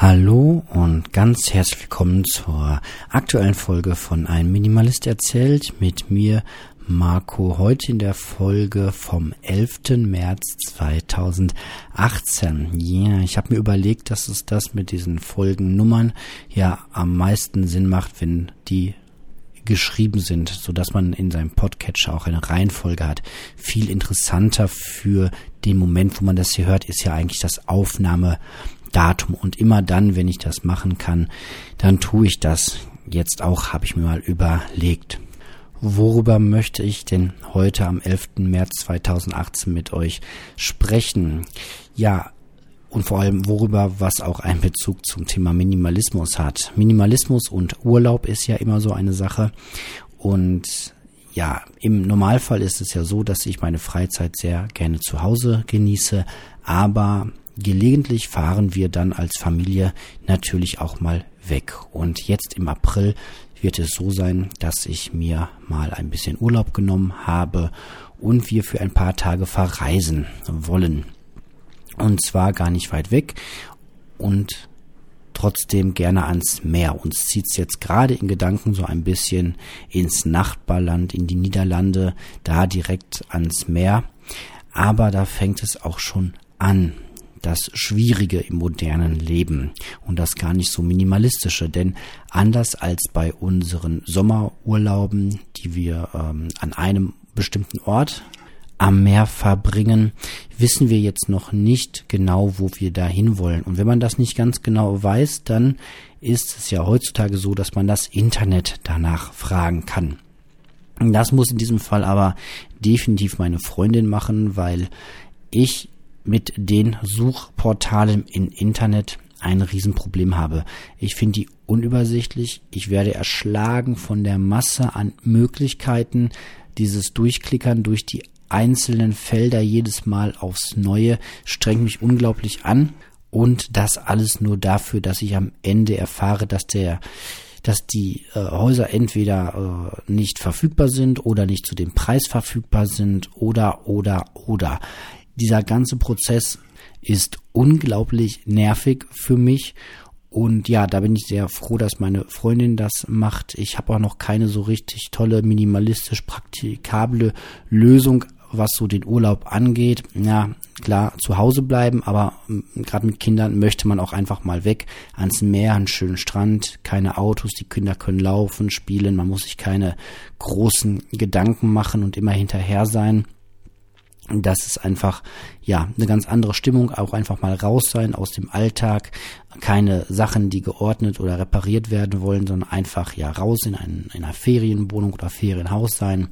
Hallo und ganz herzlich willkommen zur aktuellen Folge von Ein Minimalist erzählt mit mir Marco heute in der Folge vom 11. März 2018. Ja, yeah, ich habe mir überlegt, dass es das mit diesen Folgennummern ja am meisten Sinn macht, wenn die geschrieben sind, so dass man in seinem Podcatcher auch eine Reihenfolge hat. Viel interessanter für den Moment, wo man das hier hört, ist ja eigentlich das Aufnahme Datum. Und immer dann, wenn ich das machen kann, dann tue ich das. Jetzt auch habe ich mir mal überlegt. Worüber möchte ich denn heute am 11. März 2018 mit euch sprechen? Ja, und vor allem worüber, was auch einen Bezug zum Thema Minimalismus hat. Minimalismus und Urlaub ist ja immer so eine Sache. Und ja, im Normalfall ist es ja so, dass ich meine Freizeit sehr gerne zu Hause genieße, aber gelegentlich fahren wir dann als Familie natürlich auch mal weg. Und jetzt im April wird es so sein, dass ich mir mal ein bisschen Urlaub genommen habe und wir für ein paar Tage verreisen wollen. Und zwar gar nicht weit weg und trotzdem gerne ans Meer. Uns zieht's jetzt gerade in Gedanken so ein bisschen ins Nachbarland, in die Niederlande, da direkt ans Meer. Aber da fängt es auch schon an das Schwierige im modernen Leben und das gar nicht so minimalistische, denn anders als bei unseren Sommerurlauben, die wir ähm, an einem bestimmten Ort am Meer verbringen, wissen wir jetzt noch nicht genau, wo wir dahin wollen. Und wenn man das nicht ganz genau weiß, dann ist es ja heutzutage so, dass man das Internet danach fragen kann. Das muss in diesem Fall aber definitiv meine Freundin machen, weil ich mit den Suchportalen im Internet ein Riesenproblem habe. Ich finde die unübersichtlich. Ich werde erschlagen von der Masse an Möglichkeiten. Dieses Durchklickern durch die einzelnen Felder jedes Mal aufs Neue strengt mich unglaublich an. Und das alles nur dafür, dass ich am Ende erfahre, dass der dass die äh, Häuser entweder äh, nicht verfügbar sind oder nicht zu dem Preis verfügbar sind oder oder oder dieser ganze Prozess ist unglaublich nervig für mich. Und ja, da bin ich sehr froh, dass meine Freundin das macht. Ich habe auch noch keine so richtig tolle, minimalistisch praktikable Lösung, was so den Urlaub angeht. Ja, klar, zu Hause bleiben, aber mm, gerade mit Kindern möchte man auch einfach mal weg ans Meer, einen schönen Strand, keine Autos, die Kinder können laufen, spielen, man muss sich keine großen Gedanken machen und immer hinterher sein das ist einfach ja eine ganz andere Stimmung, auch einfach mal raus sein aus dem Alltag, keine Sachen, die geordnet oder repariert werden wollen, sondern einfach ja raus in, ein, in einer Ferienwohnung oder Ferienhaus sein,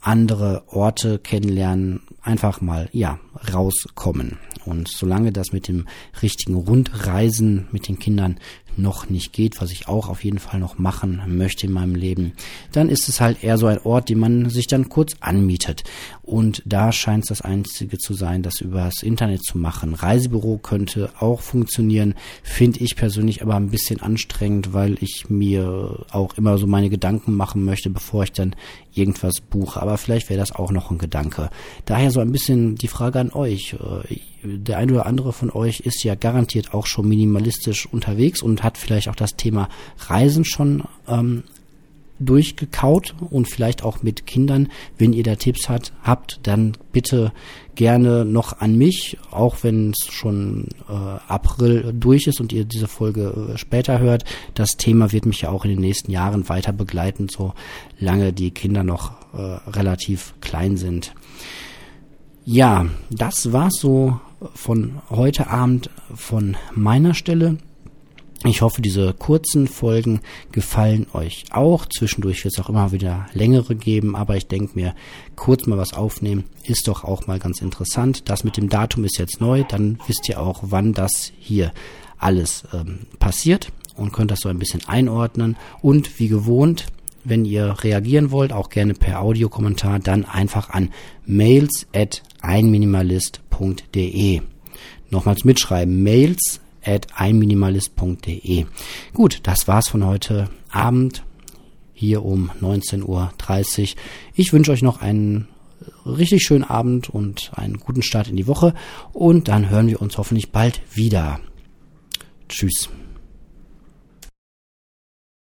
andere Orte kennenlernen, einfach mal ja rauskommen. Und solange das mit dem richtigen Rundreisen mit den Kindern noch nicht geht, was ich auch auf jeden Fall noch machen möchte in meinem Leben, dann ist es halt eher so ein Ort, den man sich dann kurz anmietet. Und da scheint es das Einzige zu sein, das über das Internet zu machen. Reisebüro könnte auch funktionieren, finde ich persönlich aber ein bisschen anstrengend, weil ich mir auch immer so meine Gedanken machen möchte, bevor ich dann irgendwas buche. Aber vielleicht wäre das auch noch ein Gedanke. Daher so ein bisschen die Frage an euch. Äh, der eine oder andere von euch ist ja garantiert auch schon minimalistisch unterwegs und hat vielleicht auch das Thema Reisen schon ähm, durchgekaut und vielleicht auch mit Kindern. Wenn ihr da Tipps hat, habt, dann bitte gerne noch an mich, auch wenn es schon äh, April durch ist und ihr diese Folge äh, später hört. Das Thema wird mich ja auch in den nächsten Jahren weiter begleiten, solange die Kinder noch äh, relativ klein sind. Ja, das war's so von heute Abend von meiner Stelle. Ich hoffe, diese kurzen Folgen gefallen euch auch. Zwischendurch wird es auch immer wieder längere geben, aber ich denke mir, kurz mal was aufnehmen ist doch auch mal ganz interessant. Das mit dem Datum ist jetzt neu, dann wisst ihr auch, wann das hier alles ähm, passiert und könnt das so ein bisschen einordnen. Und wie gewohnt, wenn ihr reagieren wollt, auch gerne per Audiokommentar, dann einfach an mails at einminimalist.de. Nochmals mitschreiben, mails at einminimalist.de. Gut, das war's von heute Abend hier um 19.30 Uhr. Ich wünsche euch noch einen richtig schönen Abend und einen guten Start in die Woche und dann hören wir uns hoffentlich bald wieder. Tschüss.